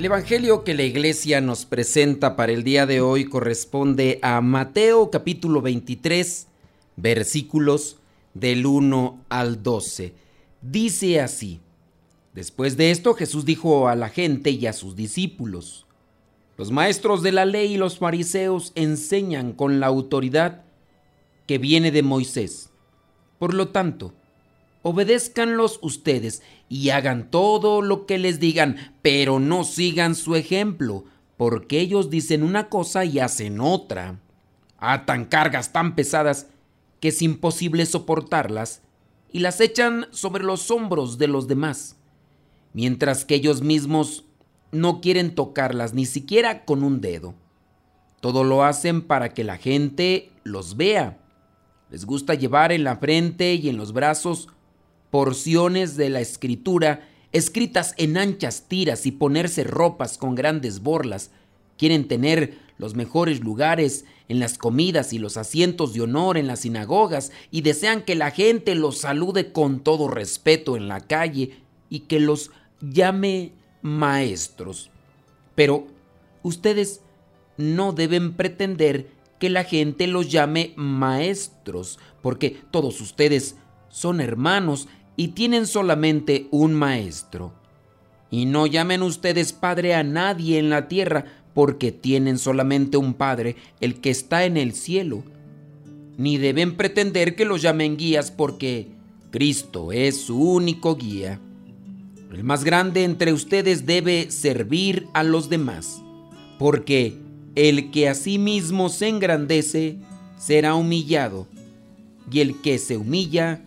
El Evangelio que la iglesia nos presenta para el día de hoy corresponde a Mateo capítulo 23, versículos del 1 al 12. Dice así, después de esto Jesús dijo a la gente y a sus discípulos, los maestros de la ley y los fariseos enseñan con la autoridad que viene de Moisés. Por lo tanto, obedézcanlos ustedes y hagan todo lo que les digan, pero no sigan su ejemplo, porque ellos dicen una cosa y hacen otra. Atan cargas tan pesadas que es imposible soportarlas y las echan sobre los hombros de los demás, mientras que ellos mismos no quieren tocarlas ni siquiera con un dedo. Todo lo hacen para que la gente los vea. Les gusta llevar en la frente y en los brazos porciones de la escritura escritas en anchas tiras y ponerse ropas con grandes borlas. Quieren tener los mejores lugares en las comidas y los asientos de honor en las sinagogas y desean que la gente los salude con todo respeto en la calle y que los llame maestros. Pero ustedes no deben pretender que la gente los llame maestros, porque todos ustedes son hermanos y tienen solamente un maestro. Y no llamen ustedes padre a nadie en la tierra, porque tienen solamente un Padre, el que está en el cielo. Ni deben pretender que los llamen guías, porque Cristo es su único guía. El más grande entre ustedes debe servir a los demás, porque el que a sí mismo se engrandece será humillado, y el que se humilla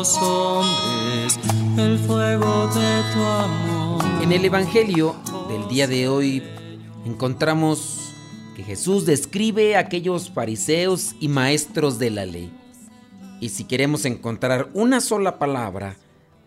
hombres el fuego de tu amor. En el Evangelio del día de hoy encontramos que Jesús describe a aquellos fariseos y maestros de la ley. Y si queremos encontrar una sola palabra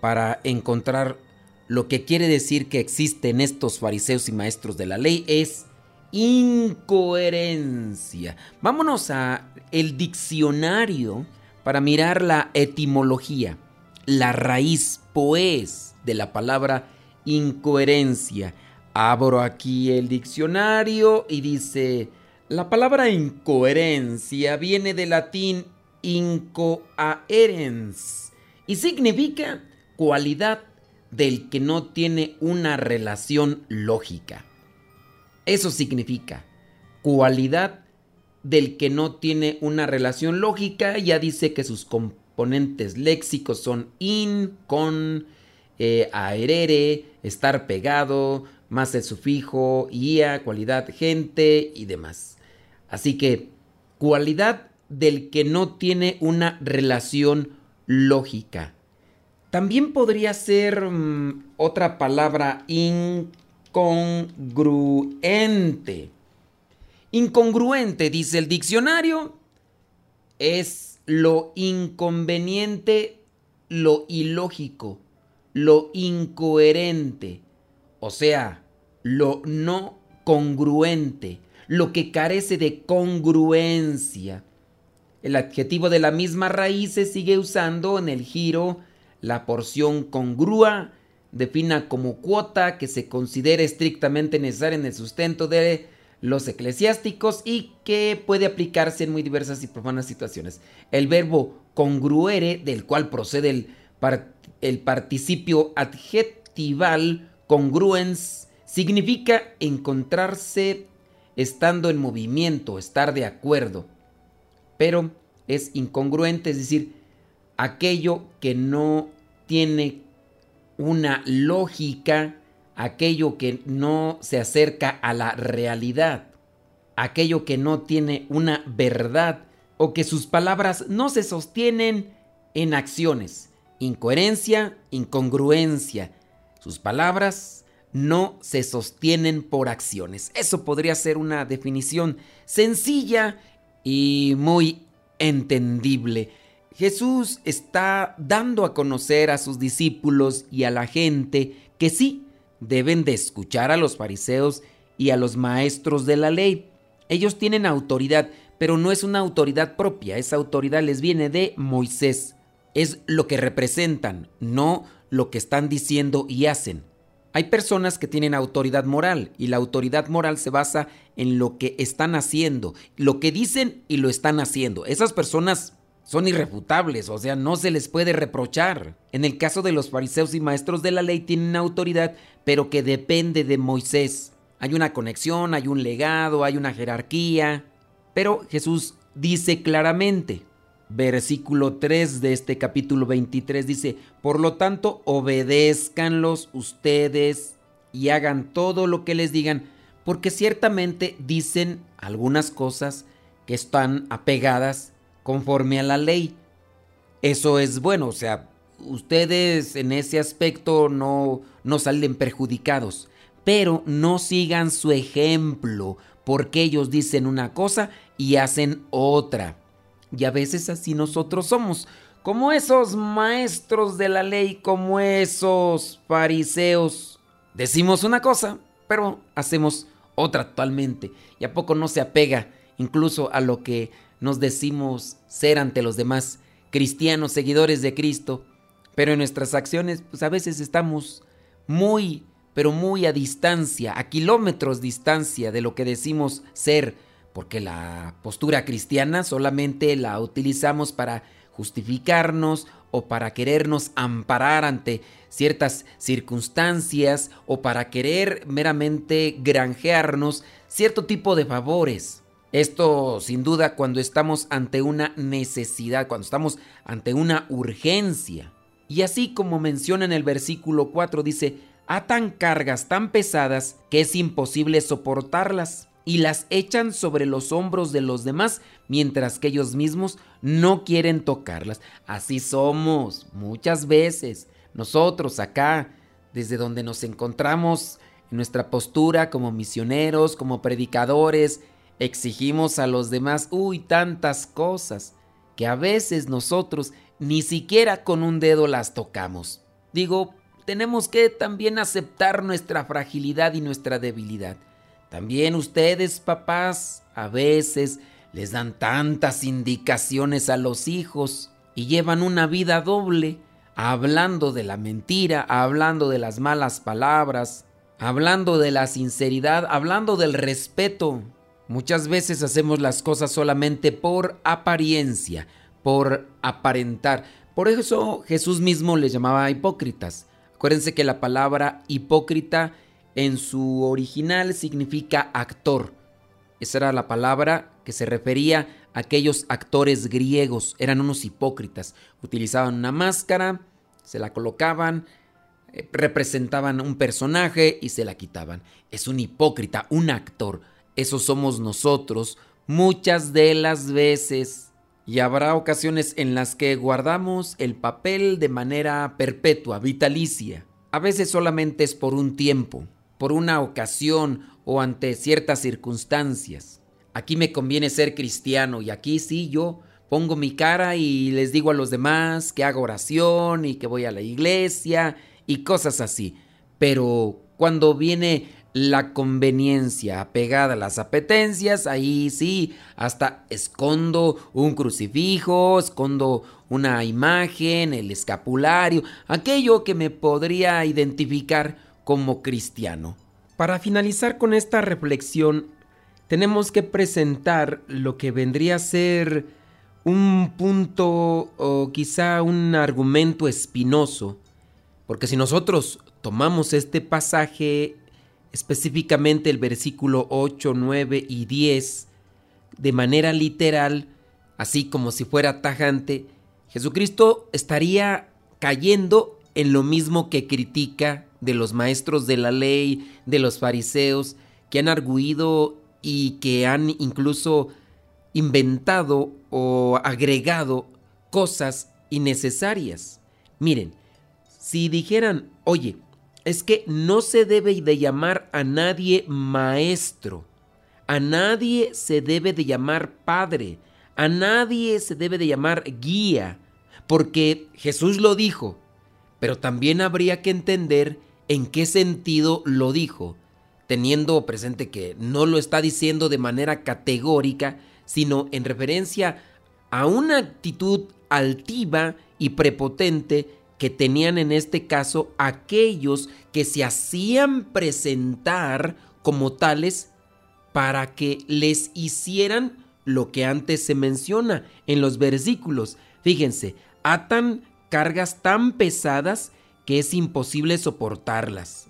para encontrar lo que quiere decir que existen estos fariseos y maestros de la ley es incoherencia. Vámonos a el diccionario para mirar la etimología, la raíz pues de la palabra incoherencia. Abro aquí el diccionario y dice, la palabra incoherencia viene del latín incoherens y significa cualidad del que no tiene una relación lógica. Eso significa cualidad del que no tiene una relación lógica, ya dice que sus componentes léxicos son in, con, eh, aerere, estar pegado, más el sufijo, ia, cualidad, gente y demás. Así que, cualidad del que no tiene una relación lógica. También podría ser mm, otra palabra incongruente Incongruente, dice el diccionario, es lo inconveniente, lo ilógico, lo incoherente, o sea, lo no congruente, lo que carece de congruencia. El adjetivo de la misma raíz se sigue usando en el giro, la porción congrua, defina como cuota que se considera estrictamente necesaria en el sustento de los eclesiásticos y que puede aplicarse en muy diversas y profundas situaciones. El verbo congruere, del cual procede el, el participio adjetival congruens, significa encontrarse estando en movimiento, estar de acuerdo. Pero es incongruente, es decir, aquello que no tiene una lógica, aquello que no se acerca a la realidad, aquello que no tiene una verdad o que sus palabras no se sostienen en acciones. Incoherencia, incongruencia. Sus palabras no se sostienen por acciones. Eso podría ser una definición sencilla y muy entendible. Jesús está dando a conocer a sus discípulos y a la gente que sí deben de escuchar a los fariseos y a los maestros de la ley. Ellos tienen autoridad, pero no es una autoridad propia, esa autoridad les viene de Moisés. Es lo que representan, no lo que están diciendo y hacen. Hay personas que tienen autoridad moral y la autoridad moral se basa en lo que están haciendo, lo que dicen y lo están haciendo. Esas personas son irrefutables, o sea, no se les puede reprochar. En el caso de los fariseos y maestros de la ley tienen autoridad, pero que depende de Moisés. Hay una conexión, hay un legado, hay una jerarquía. Pero Jesús dice claramente, versículo 3 de este capítulo 23 dice, por lo tanto, obedézcanlos ustedes y hagan todo lo que les digan, porque ciertamente dicen algunas cosas que están apegadas conforme a la ley. Eso es bueno, o sea, ustedes en ese aspecto no, no salen perjudicados, pero no sigan su ejemplo, porque ellos dicen una cosa y hacen otra. Y a veces así nosotros somos, como esos maestros de la ley, como esos fariseos. Decimos una cosa, pero hacemos otra totalmente. Y a poco no se apega incluso a lo que nos decimos ser ante los demás, cristianos, seguidores de Cristo. Pero en nuestras acciones, pues a veces estamos muy, pero muy a distancia, a kilómetros distancia de lo que decimos ser porque la postura cristiana solamente la utilizamos para justificarnos o para querernos amparar ante ciertas circunstancias o para querer meramente granjearnos cierto tipo de favores. Esto sin duda cuando estamos ante una necesidad, cuando estamos ante una urgencia. Y así como menciona en el versículo 4 dice, atan cargas tan pesadas que es imposible soportarlas y las echan sobre los hombros de los demás mientras que ellos mismos no quieren tocarlas. Así somos muchas veces. Nosotros acá, desde donde nos encontramos en nuestra postura como misioneros, como predicadores, exigimos a los demás, uy, tantas cosas que a veces nosotros ni siquiera con un dedo las tocamos. Digo, tenemos que también aceptar nuestra fragilidad y nuestra debilidad. También ustedes, papás, a veces les dan tantas indicaciones a los hijos y llevan una vida doble, hablando de la mentira, hablando de las malas palabras, hablando de la sinceridad, hablando del respeto. Muchas veces hacemos las cosas solamente por apariencia, por aparentar. Por eso Jesús mismo les llamaba hipócritas. Acuérdense que la palabra hipócrita en su original significa actor. Esa era la palabra que se refería a aquellos actores griegos. Eran unos hipócritas. Utilizaban una máscara, se la colocaban, eh, representaban un personaje y se la quitaban. Es un hipócrita, un actor. Eso somos nosotros muchas de las veces. Y habrá ocasiones en las que guardamos el papel de manera perpetua, vitalicia. A veces solamente es por un tiempo por una ocasión o ante ciertas circunstancias. Aquí me conviene ser cristiano y aquí sí yo pongo mi cara y les digo a los demás que hago oración y que voy a la iglesia y cosas así. Pero cuando viene la conveniencia apegada a las apetencias, ahí sí, hasta escondo un crucifijo, escondo una imagen, el escapulario, aquello que me podría identificar como cristiano. Para finalizar con esta reflexión, tenemos que presentar lo que vendría a ser un punto o quizá un argumento espinoso, porque si nosotros tomamos este pasaje específicamente el versículo 8, 9 y 10, de manera literal, así como si fuera tajante, Jesucristo estaría cayendo en lo mismo que critica de los maestros de la ley, de los fariseos, que han arguido y que han incluso inventado o agregado cosas innecesarias. Miren, si dijeran, oye, es que no se debe de llamar a nadie maestro, a nadie se debe de llamar padre, a nadie se debe de llamar guía, porque Jesús lo dijo, pero también habría que entender en qué sentido lo dijo, teniendo presente que no lo está diciendo de manera categórica, sino en referencia a una actitud altiva y prepotente que tenían en este caso aquellos que se hacían presentar como tales para que les hicieran lo que antes se menciona en los versículos. Fíjense, atan cargas tan pesadas que es imposible soportarlas.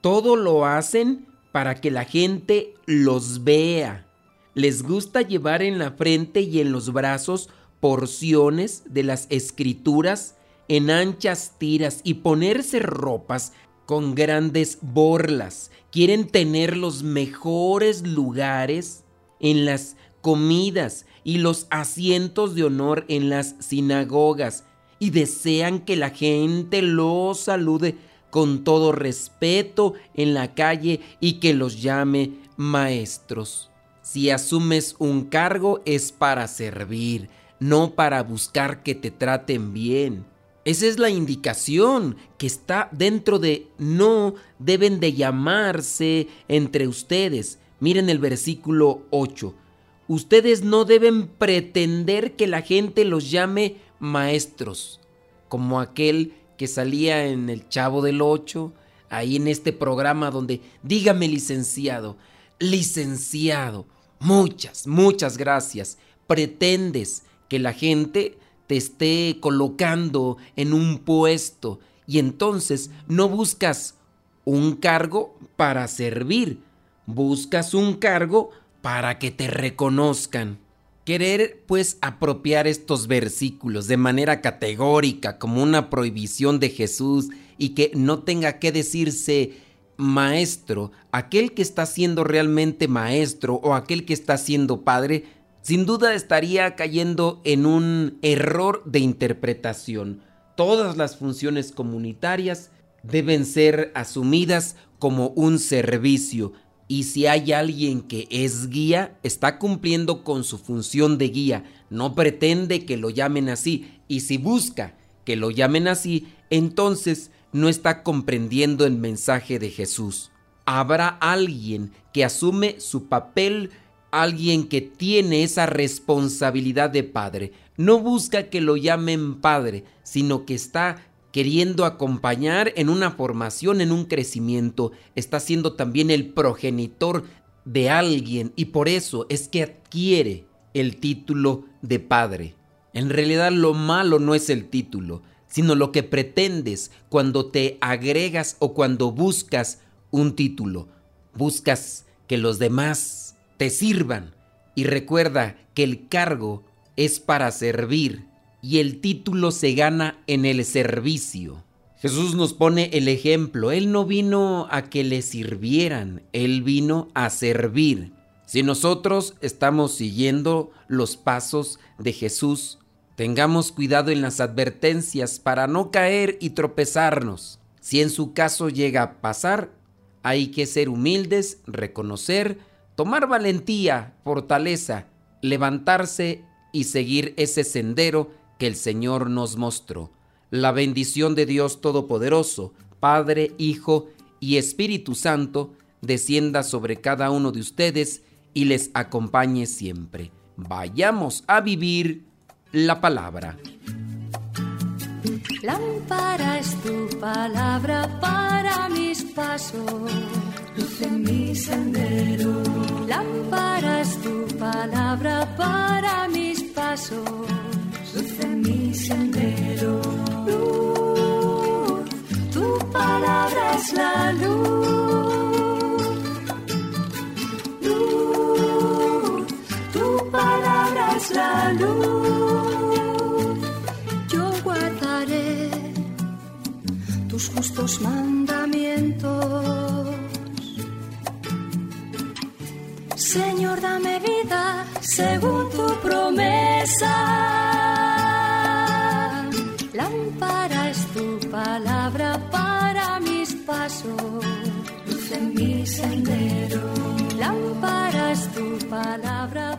Todo lo hacen para que la gente los vea. Les gusta llevar en la frente y en los brazos porciones de las escrituras en anchas tiras y ponerse ropas con grandes borlas. Quieren tener los mejores lugares en las comidas y los asientos de honor en las sinagogas y desean que la gente los salude con todo respeto en la calle y que los llame maestros. Si asumes un cargo es para servir, no para buscar que te traten bien. Esa es la indicación que está dentro de no deben de llamarse entre ustedes. Miren el versículo 8. Ustedes no deben pretender que la gente los llame maestros, como aquel que salía en el Chavo del 8, ahí en este programa donde dígame licenciado, licenciado, muchas, muchas gracias. Pretendes que la gente te esté colocando en un puesto y entonces no buscas un cargo para servir, buscas un cargo para que te reconozcan. Querer pues apropiar estos versículos de manera categórica como una prohibición de Jesús y que no tenga que decirse maestro, aquel que está siendo realmente maestro o aquel que está siendo padre, sin duda estaría cayendo en un error de interpretación. Todas las funciones comunitarias deben ser asumidas como un servicio y si hay alguien que es guía, está cumpliendo con su función de guía, no pretende que lo llamen así y si busca que lo llamen así, entonces no está comprendiendo el mensaje de Jesús. Habrá alguien que asume su papel alguien que tiene esa responsabilidad de padre. No busca que lo llamen padre, sino que está queriendo acompañar en una formación, en un crecimiento. Está siendo también el progenitor de alguien y por eso es que adquiere el título de padre. En realidad lo malo no es el título, sino lo que pretendes cuando te agregas o cuando buscas un título. Buscas que los demás te sirvan. Y recuerda que el cargo es para servir y el título se gana en el servicio. Jesús nos pone el ejemplo. Él no vino a que le sirvieran, Él vino a servir. Si nosotros estamos siguiendo los pasos de Jesús, tengamos cuidado en las advertencias para no caer y tropezarnos. Si en su caso llega a pasar, hay que ser humildes, reconocer, tomar valentía, fortaleza, levantarse y seguir ese sendero que el Señor nos mostró. La bendición de Dios Todopoderoso, Padre, Hijo y Espíritu Santo, descienda sobre cada uno de ustedes y les acompañe siempre. Vayamos a vivir la palabra. Lámpara es tu palabra para mis pasos, luz en mi sendero. Lámpara tu palabra para mis pasos, luz en mi sendero. Luz, tu palabra es la luz. Promesa. Lámpara es tu palabra para mis pasos, luz en mi sendero. Lámpara es tu palabra